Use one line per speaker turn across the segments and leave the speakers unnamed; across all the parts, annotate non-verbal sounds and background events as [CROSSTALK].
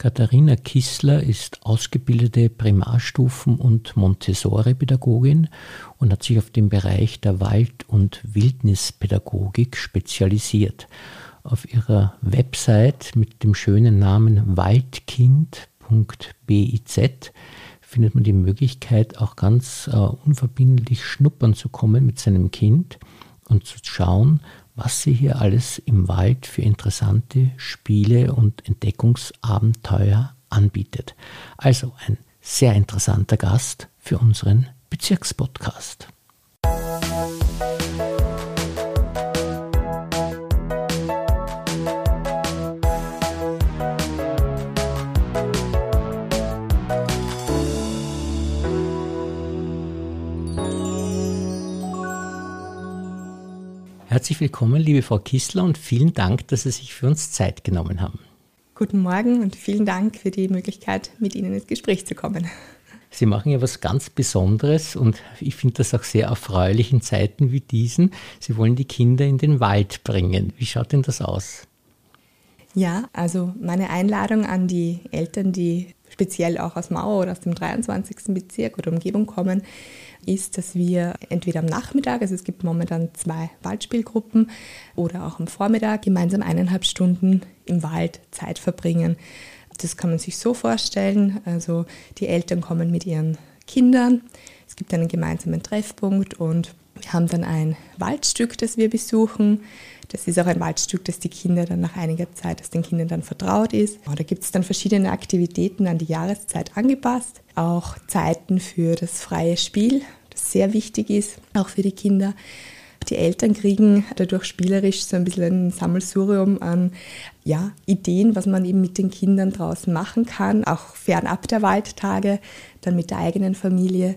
Katharina Kissler ist ausgebildete Primarstufen- und Montessori-Pädagogin und hat sich auf den Bereich der Wald- und Wildnispädagogik spezialisiert. Auf ihrer Website mit dem schönen Namen waldkind.biz findet man die Möglichkeit, auch ganz äh, unverbindlich schnuppern zu kommen mit seinem Kind und zu schauen, was sie hier alles im Wald für interessante Spiele und Entdeckungsabenteuer anbietet. Also ein sehr interessanter Gast für unseren Bezirkspodcast. Herzlich willkommen, liebe Frau Kissler, und vielen Dank, dass Sie sich für uns Zeit genommen haben.
Guten Morgen und vielen Dank für die Möglichkeit, mit Ihnen ins Gespräch zu kommen.
Sie machen ja was ganz Besonderes und ich finde das auch sehr erfreulich in Zeiten wie diesen. Sie wollen die Kinder in den Wald bringen. Wie schaut denn das aus?
Ja, also meine Einladung an die Eltern, die speziell auch aus Mauer oder aus dem 23. Bezirk oder Umgebung kommen, ist, dass wir entweder am Nachmittag, also es gibt momentan zwei Waldspielgruppen, oder auch am Vormittag gemeinsam eineinhalb Stunden im Wald Zeit verbringen. Das kann man sich so vorstellen. Also die Eltern kommen mit ihren Kindern. Es gibt einen gemeinsamen Treffpunkt und wir haben dann ein Waldstück, das wir besuchen. Das ist auch ein Waldstück, das die Kinder dann nach einiger Zeit, das den Kindern dann vertraut ist. Da gibt es dann verschiedene Aktivitäten an die Jahreszeit angepasst. Auch Zeiten für das freie Spiel, das sehr wichtig ist, auch für die Kinder. Die Eltern kriegen dadurch spielerisch so ein bisschen ein Sammelsurium an ja, Ideen, was man eben mit den Kindern draußen machen kann, auch fernab der Waldtage, dann mit der eigenen Familie.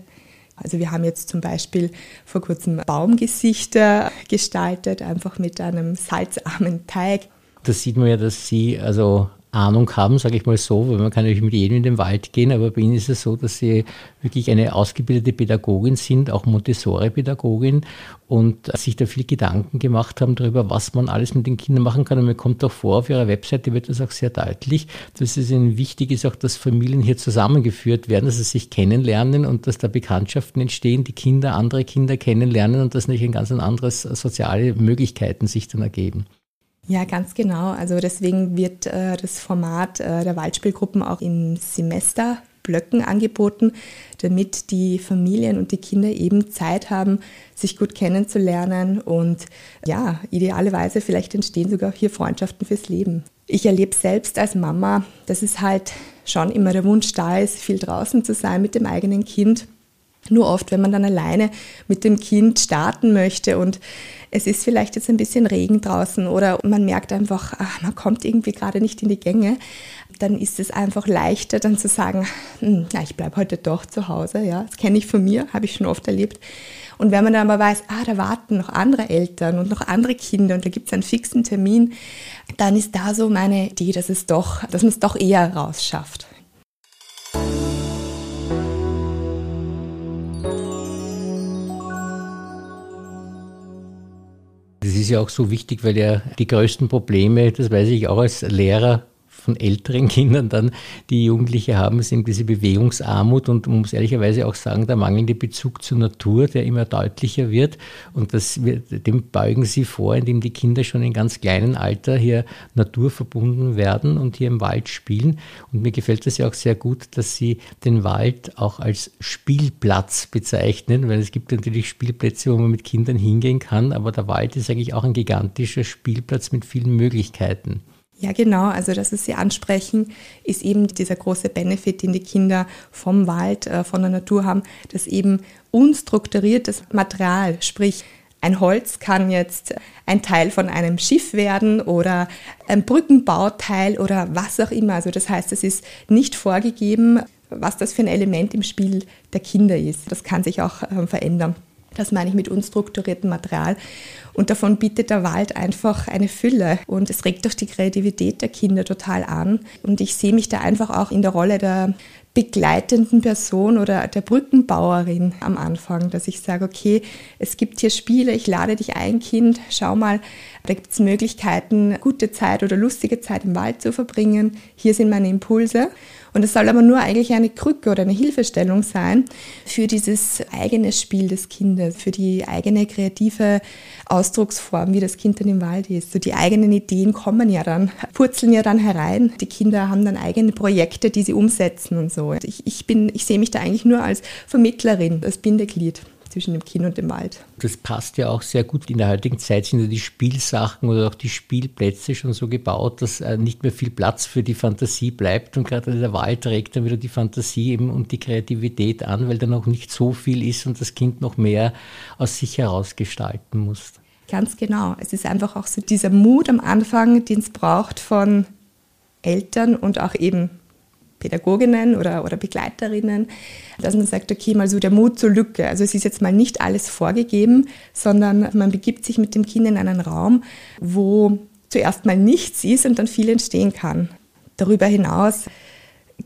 Also wir haben jetzt zum Beispiel vor kurzem Baumgesichter gestaltet, einfach mit einem salzarmen Teig.
Da sieht man ja, dass Sie also Ahnung haben, sage ich mal so, weil man kann natürlich mit jedem in den Wald gehen, aber bei Ihnen ist es so, dass Sie wirklich eine ausgebildete Pädagogin sind, auch Montessori-Pädagogin und sich da viel Gedanken gemacht haben darüber, was man alles mit den Kindern machen kann. Und mir kommt auch vor, auf Ihrer Webseite wird das auch sehr deutlich, dass es Ihnen wichtig ist, auch dass Familien hier zusammengeführt werden, dass sie sich kennenlernen und dass da Bekanntschaften entstehen, die Kinder andere Kinder kennenlernen und dass nicht ein ganz anderes soziale Möglichkeiten sich dann ergeben.
Ja, ganz genau. Also deswegen wird äh, das Format äh, der Waldspielgruppen auch in Semesterblöcken angeboten, damit die Familien und die Kinder eben Zeit haben, sich gut kennenzulernen und ja, idealerweise vielleicht entstehen sogar hier Freundschaften fürs Leben. Ich erlebe selbst als Mama, dass es halt schon immer der Wunsch da ist, viel draußen zu sein mit dem eigenen Kind. Nur oft, wenn man dann alleine mit dem Kind starten möchte und es ist vielleicht jetzt ein bisschen Regen draußen oder man merkt einfach, ach, man kommt irgendwie gerade nicht in die Gänge, dann ist es einfach leichter, dann zu sagen, hm, na, ich bleibe heute doch zu Hause. Ja, das kenne ich von mir, habe ich schon oft erlebt. Und wenn man dann aber weiß, ah, da warten noch andere Eltern und noch andere Kinder und da gibt es einen fixen Termin, dann ist da so meine Idee, dass es doch, dass man es doch eher rausschafft.
Ist ja auch so wichtig, weil ja die größten Probleme, das weiß ich auch als Lehrer, von älteren [LAUGHS] Kindern dann, die Jugendliche haben, sind diese Bewegungsarmut und man muss ehrlicherweise auch sagen, der mangelnde Bezug zur Natur, der immer deutlicher wird und das dem beugen sie vor, indem die Kinder schon in ganz kleinem Alter hier naturverbunden werden und hier im Wald spielen und mir gefällt das ja auch sehr gut, dass sie den Wald auch als Spielplatz bezeichnen, weil es gibt natürlich Spielplätze, wo man mit Kindern hingehen kann, aber der Wald ist eigentlich auch ein gigantischer Spielplatz mit vielen Möglichkeiten.
Ja, genau. Also, dass Sie ansprechen, ist eben dieser große Benefit, den die Kinder vom Wald, äh, von der Natur haben, dass eben unstrukturiertes Material, sprich ein Holz kann jetzt ein Teil von einem Schiff werden oder ein Brückenbauteil oder was auch immer. Also das heißt, es ist nicht vorgegeben, was das für ein Element im Spiel der Kinder ist. Das kann sich auch äh, verändern. Das meine ich mit unstrukturiertem Material. Und davon bietet der Wald einfach eine Fülle. Und es regt doch die Kreativität der Kinder total an. Und ich sehe mich da einfach auch in der Rolle der, begleitenden Person oder der Brückenbauerin am Anfang, dass ich sage, okay, es gibt hier Spiele, ich lade dich ein, Kind, schau mal, da gibt es Möglichkeiten, gute Zeit oder lustige Zeit im Wald zu verbringen. Hier sind meine Impulse. Und es soll aber nur eigentlich eine Krücke oder eine Hilfestellung sein für dieses eigene Spiel des Kindes, für die eigene kreative Ausdrucksform, wie das Kind dann im Wald ist. So die eigenen Ideen kommen ja dann, purzeln ja dann herein. Die Kinder haben dann eigene Projekte, die sie umsetzen und so. Ich, ich, bin, ich sehe mich da eigentlich nur als Vermittlerin, als Bindeglied zwischen dem Kind und dem Wald.
Das passt ja auch sehr gut. In der heutigen Zeit sind ja die Spielsachen oder auch die Spielplätze schon so gebaut, dass äh, nicht mehr viel Platz für die Fantasie bleibt. Und gerade der Wald regt dann wieder die Fantasie eben und die Kreativität an, weil da noch nicht so viel ist und das Kind noch mehr aus sich heraus gestalten muss.
Ganz genau. Es ist einfach auch so dieser Mut am Anfang, den es braucht von Eltern und auch eben Pädagoginnen oder, oder Begleiterinnen, dass man sagt, okay, mal so der Mut zur Lücke. Also es ist jetzt mal nicht alles vorgegeben, sondern man begibt sich mit dem Kind in einen Raum, wo zuerst mal nichts ist und dann viel entstehen kann. Darüber hinaus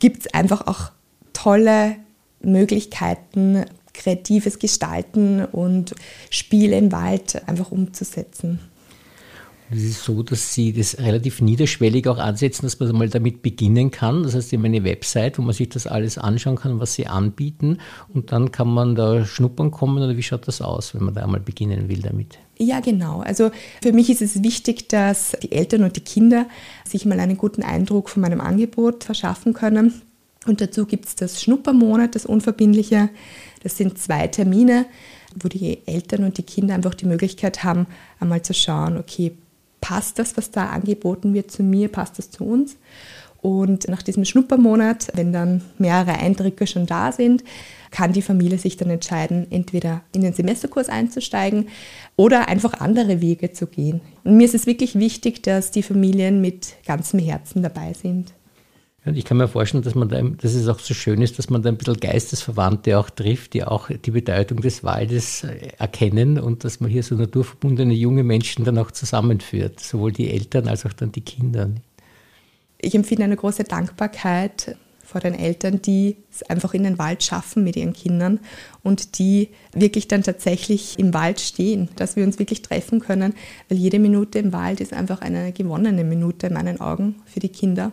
gibt es einfach auch tolle Möglichkeiten, kreatives Gestalten und Spiele im Wald einfach umzusetzen.
Es ist so, dass Sie das relativ niederschwellig auch ansetzen, dass man mal damit beginnen kann. Das heißt, Sie haben eine Website, wo man sich das alles anschauen kann, was Sie anbieten. Und dann kann man da schnuppern kommen oder wie schaut das aus, wenn man da einmal beginnen will damit?
Ja, genau. Also für mich ist es wichtig, dass die Eltern und die Kinder sich mal einen guten Eindruck von meinem Angebot verschaffen können. Und dazu gibt es das Schnuppermonat, das Unverbindliche. Das sind zwei Termine, wo die Eltern und die Kinder einfach die Möglichkeit haben, einmal zu schauen, okay, passt das, was da angeboten wird, zu mir, passt das zu uns? Und nach diesem Schnuppermonat, wenn dann mehrere Eindrücke schon da sind, kann die Familie sich dann entscheiden, entweder in den Semesterkurs einzusteigen oder einfach andere Wege zu gehen. Und mir ist es wirklich wichtig, dass die Familien mit ganzem Herzen dabei sind.
Ich kann mir vorstellen, dass man da, dass es auch so schön ist, dass man da ein bisschen Geistesverwandte auch trifft, die auch die Bedeutung des Waldes äh, erkennen und dass man hier so naturverbundene junge Menschen dann auch zusammenführt, sowohl die Eltern als auch dann die Kinder.
Ich empfinde eine große Dankbarkeit vor den Eltern, die es einfach in den Wald schaffen mit ihren Kindern und die wirklich dann tatsächlich im Wald stehen, dass wir uns wirklich treffen können, weil jede Minute im Wald ist einfach eine gewonnene Minute in meinen Augen für die Kinder.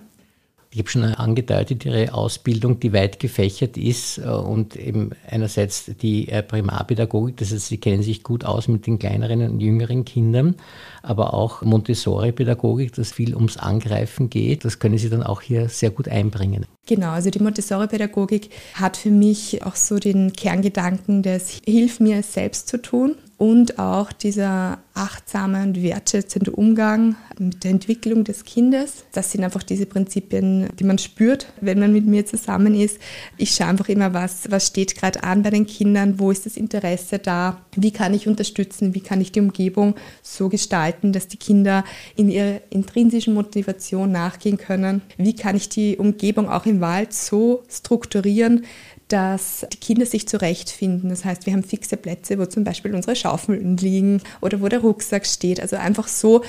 Ich habe schon angedeutet, Ihre Ausbildung, die weit gefächert ist äh, und eben einerseits die äh, Primarpädagogik, das heißt, Sie kennen sich gut aus mit den kleineren und jüngeren Kindern, aber auch Montessori-Pädagogik, das viel ums Angreifen geht, das können Sie dann auch hier sehr gut einbringen.
Genau, also die Montessori-Pädagogik hat für mich auch so den Kerngedanken des Hilf mir es selbst zu tun und auch dieser achtsame und wertschätzende Umgang mit der Entwicklung des Kindes. Das sind einfach diese Prinzipien, die man spürt, wenn man mit mir zusammen ist. Ich schaue einfach immer, was, was steht gerade an bei den Kindern, wo ist das Interesse da, wie kann ich unterstützen, wie kann ich die Umgebung so gestalten, dass die Kinder in ihrer intrinsischen Motivation nachgehen können, wie kann ich die Umgebung auch im Wald so strukturieren, dass die Kinder sich zurechtfinden. Das heißt, wir haben fixe Plätze, wo zum Beispiel unsere Schaufeln liegen oder wo der Rucksack steht. Also einfach so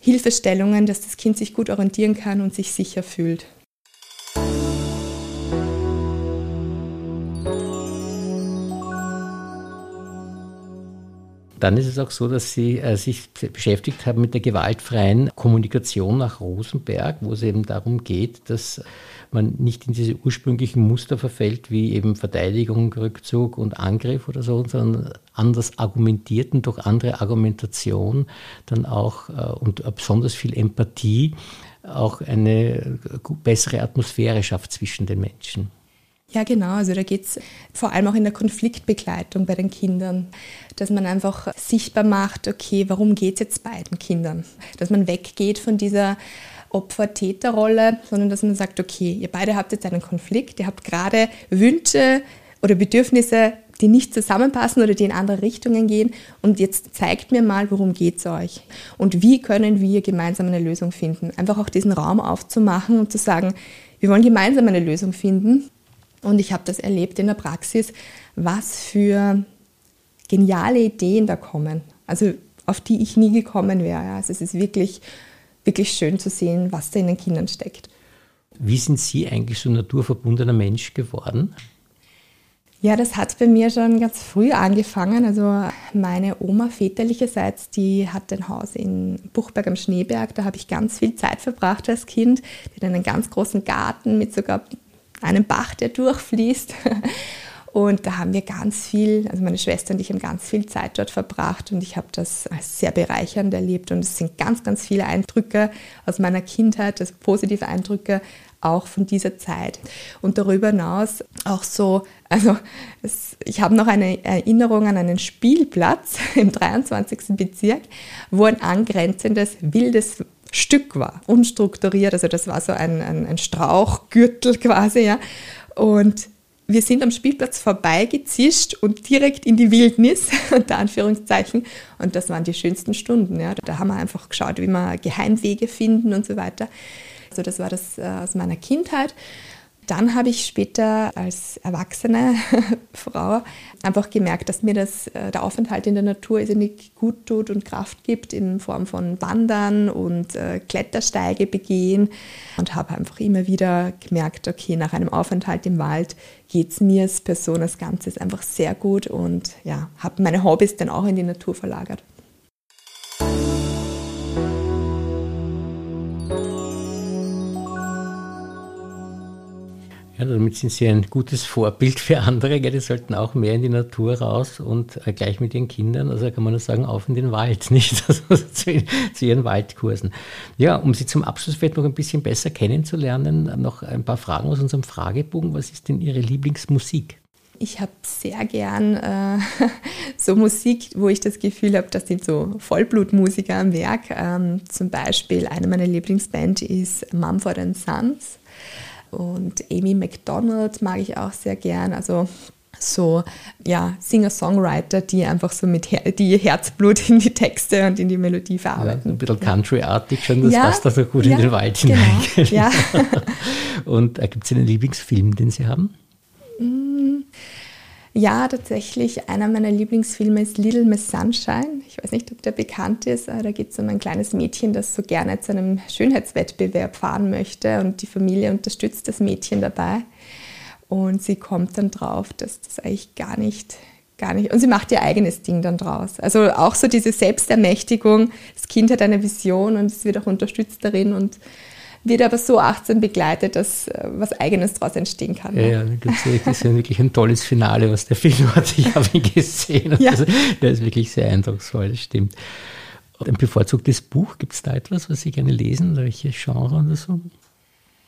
Hilfestellungen, dass das Kind sich gut orientieren kann und sich sicher fühlt.
Dann ist es auch so, dass Sie äh, sich beschäftigt haben mit der gewaltfreien Kommunikation nach Rosenberg, wo es eben darum geht, dass man nicht in diese ursprünglichen Muster verfällt, wie eben Verteidigung, Rückzug und Angriff oder so, sondern anders argumentiert und durch andere Argumentation dann auch äh, und besonders viel Empathie auch eine bessere Atmosphäre schafft zwischen den Menschen.
Ja, genau. Also da geht es vor allem auch in der Konfliktbegleitung bei den Kindern, dass man einfach sichtbar macht, okay, warum geht es jetzt beiden Kindern? Dass man weggeht von dieser Opfer-Täter-Rolle, sondern dass man sagt, okay, ihr beide habt jetzt einen Konflikt, ihr habt gerade Wünsche oder Bedürfnisse, die nicht zusammenpassen oder die in andere Richtungen gehen. Und jetzt zeigt mir mal, worum geht es euch und wie können wir gemeinsam eine Lösung finden. Einfach auch diesen Raum aufzumachen und zu sagen, wir wollen gemeinsam eine Lösung finden und ich habe das erlebt in der Praxis, was für geniale Ideen da kommen. Also auf die ich nie gekommen wäre. Also es ist wirklich, wirklich schön zu sehen, was da in den Kindern steckt.
Wie sind Sie eigentlich so ein naturverbundener Mensch geworden?
Ja, das hat bei mir schon ganz früh angefangen. Also meine Oma väterlicherseits, die hat ein Haus in Buchberg am Schneeberg. Da habe ich ganz viel Zeit verbracht als Kind. Die hat einen ganz großen Garten mit sogar einem Bach, der durchfließt. [LAUGHS] Und da haben wir ganz viel, also meine Schwester und ich haben ganz viel Zeit dort verbracht und ich habe das als sehr bereichernd erlebt und es sind ganz, ganz viele Eindrücke aus meiner Kindheit, also positive Eindrücke auch von dieser Zeit. Und darüber hinaus auch so, also es, ich habe noch eine Erinnerung an einen Spielplatz [LAUGHS] im 23. Bezirk, wo ein angrenzendes wildes Stück war, unstrukturiert, also das war so ein, ein, ein Strauchgürtel [LAUGHS] quasi, ja. Und wir sind am Spielplatz vorbeigezischt und direkt in die Wildnis, [LAUGHS] unter Anführungszeichen. Und das waren die schönsten Stunden. Ja. Da haben wir einfach geschaut, wie wir Geheimwege finden und so weiter. Also das war das äh, aus meiner Kindheit. Dann habe ich später als erwachsene [LAUGHS] Frau einfach gemerkt, dass mir das, äh, der Aufenthalt in der Natur irrsinnig gut tut und Kraft gibt in Form von Wandern und äh, Klettersteige begehen und habe einfach immer wieder gemerkt, okay, nach einem Aufenthalt im Wald geht es mir als Person als Ganzes einfach sehr gut und ja, habe meine Hobbys dann auch in die Natur verlagert.
Ja, damit sind Sie ein gutes Vorbild für andere. Gell? Die sollten auch mehr in die Natur raus und äh, gleich mit ihren Kindern, also kann man nur sagen, auf in den Wald, [LAUGHS] nicht? Also zu, zu, ihren Waldkursen. Ja, um Sie zum Abschluss vielleicht noch ein bisschen besser kennenzulernen, noch ein paar Fragen aus unserem Fragebogen. Was ist denn Ihre Lieblingsmusik?
Ich habe sehr gern äh, [LAUGHS] so Musik, wo ich das Gefühl habe, das sind so Vollblutmusiker am Werk. Ähm, zum Beispiel eine meiner Lieblingsbands ist Mumford Sons. Und Amy McDonald mag ich auch sehr gern. Also so ja, Singer-Songwriter, die einfach so mit Her die Herzblut in die Texte und in die Melodie verarbeiten.
Ja, ein bisschen country-artig schon, das ja, passt da so gut ja, in den Wald genau, hinein. Ja. [LAUGHS] und äh, gibt es einen Lieblingsfilm, den Sie haben?
Mm, ja, tatsächlich. Einer meiner Lieblingsfilme ist Little Miss Sunshine. Ich weiß nicht, ob der bekannt ist. Da geht es um ein kleines Mädchen, das so gerne zu einem Schönheitswettbewerb fahren möchte und die Familie unterstützt das Mädchen dabei. Und sie kommt dann drauf, dass das eigentlich gar nicht, gar nicht. Und sie macht ihr eigenes Ding dann draus. Also auch so diese Selbstermächtigung. Das Kind hat eine Vision und es wird auch unterstützt darin und wird aber so achtsam begleitet, dass äh, was Eigenes daraus entstehen kann.
Ja, ja, das ist ja wirklich ein tolles Finale, was der Film hat. Ich habe ihn gesehen. Ja. Das, der ist wirklich sehr eindrucksvoll, das stimmt. Ein bevorzugtes Buch, gibt es da etwas, was Sie gerne lesen? Welche Genre oder so?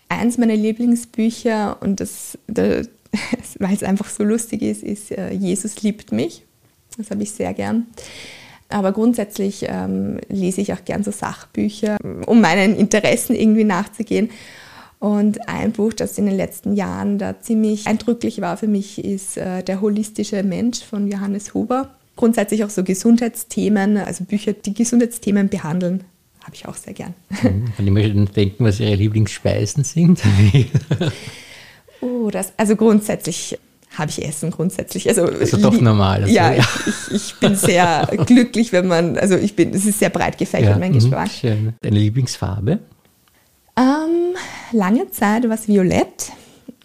Eins meiner Lieblingsbücher, und das, das [LAUGHS] weil es einfach so lustig ist, ist äh, Jesus liebt mich. Das habe ich sehr gern. Aber grundsätzlich ähm, lese ich auch gern so Sachbücher, um meinen Interessen irgendwie nachzugehen. Und ein Buch, das in den letzten Jahren da ziemlich eindrücklich war für mich, ist äh, Der holistische Mensch von Johannes Huber. Grundsätzlich auch so Gesundheitsthemen, also Bücher, die Gesundheitsthemen behandeln, habe ich auch sehr gern.
Mhm. Kann ich mir schon denken, was Ihre Lieblingsspeisen sind? [LAUGHS]
oh, das, also grundsätzlich habe ich Essen grundsätzlich.
Also, also doch normal. Also,
ja, ja. Ich, ich, bin sehr [LAUGHS] glücklich, wenn man, also ich bin, es ist sehr breit gefächert, ja, mein Geschmack. Schön.
Deine Lieblingsfarbe?
Ähm, lange Zeit war es violett,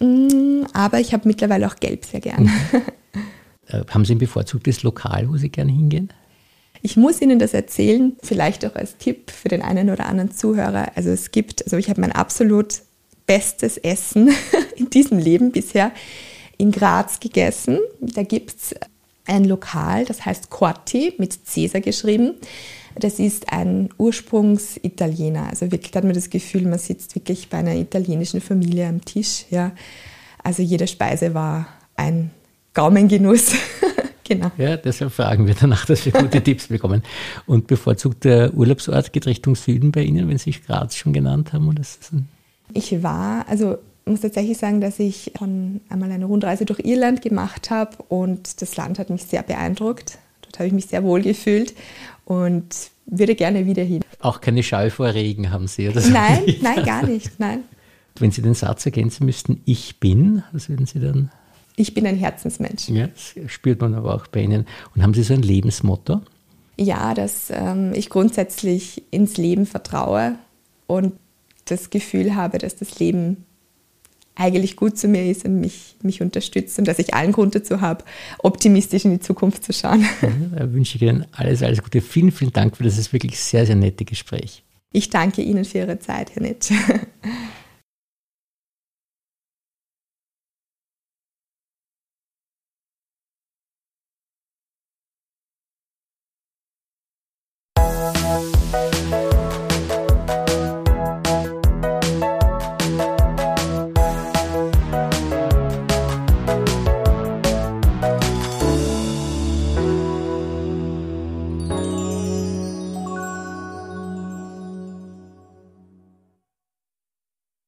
mm, aber ich habe mittlerweile auch gelb sehr gern. Mhm. [LAUGHS]
Äh, haben Sie ein bevorzugtes Lokal, wo Sie gerne hingehen?
Ich muss Ihnen das erzählen, vielleicht auch als Tipp für den einen oder anderen Zuhörer. Also es gibt, also ich habe mein absolut bestes Essen [LAUGHS] in diesem Leben bisher in Graz gegessen. Da gibt es ein Lokal, das heißt Corti, mit Cäsar geschrieben. Das ist ein Ursprungsitaliener. Also wirklich hat man das Gefühl, man sitzt wirklich bei einer italienischen Familie am Tisch. Ja. Also jede Speise war ein Gaumengenuss. [LAUGHS]
genau. Ja, deshalb fragen wir danach, dass wir gute Tipps bekommen. Und bevorzugt der Urlaubsort geht Richtung Süden bei Ihnen, wenn Sie Graz schon genannt haben? Oder
ich war, also muss tatsächlich sagen, dass ich schon einmal eine Rundreise durch Irland gemacht habe und das Land hat mich sehr beeindruckt. Dort habe ich mich sehr wohl gefühlt und würde gerne wieder hin.
Auch keine Scheu vor Regen haben Sie, oder?
Nein, [LAUGHS] nein, gar nicht, nein.
Wenn Sie den Satz ergänzen müssten, ich bin, was würden Sie dann?
Ich bin ein Herzensmensch.
Ja, das spürt man aber auch bei Ihnen. Und haben Sie so ein Lebensmotto?
Ja, dass ähm, ich grundsätzlich ins Leben vertraue und das Gefühl habe, dass das Leben eigentlich gut zu mir ist und mich, mich unterstützt und dass ich allen Grund dazu habe, optimistisch in die Zukunft zu schauen. [LAUGHS]
Da wünsche ich Ihnen alles, alles Gute. Vielen, vielen Dank für das wirklich sehr, sehr nette Gespräch.
Ich danke Ihnen für Ihre Zeit, Herr Nitsch. [LAUGHS]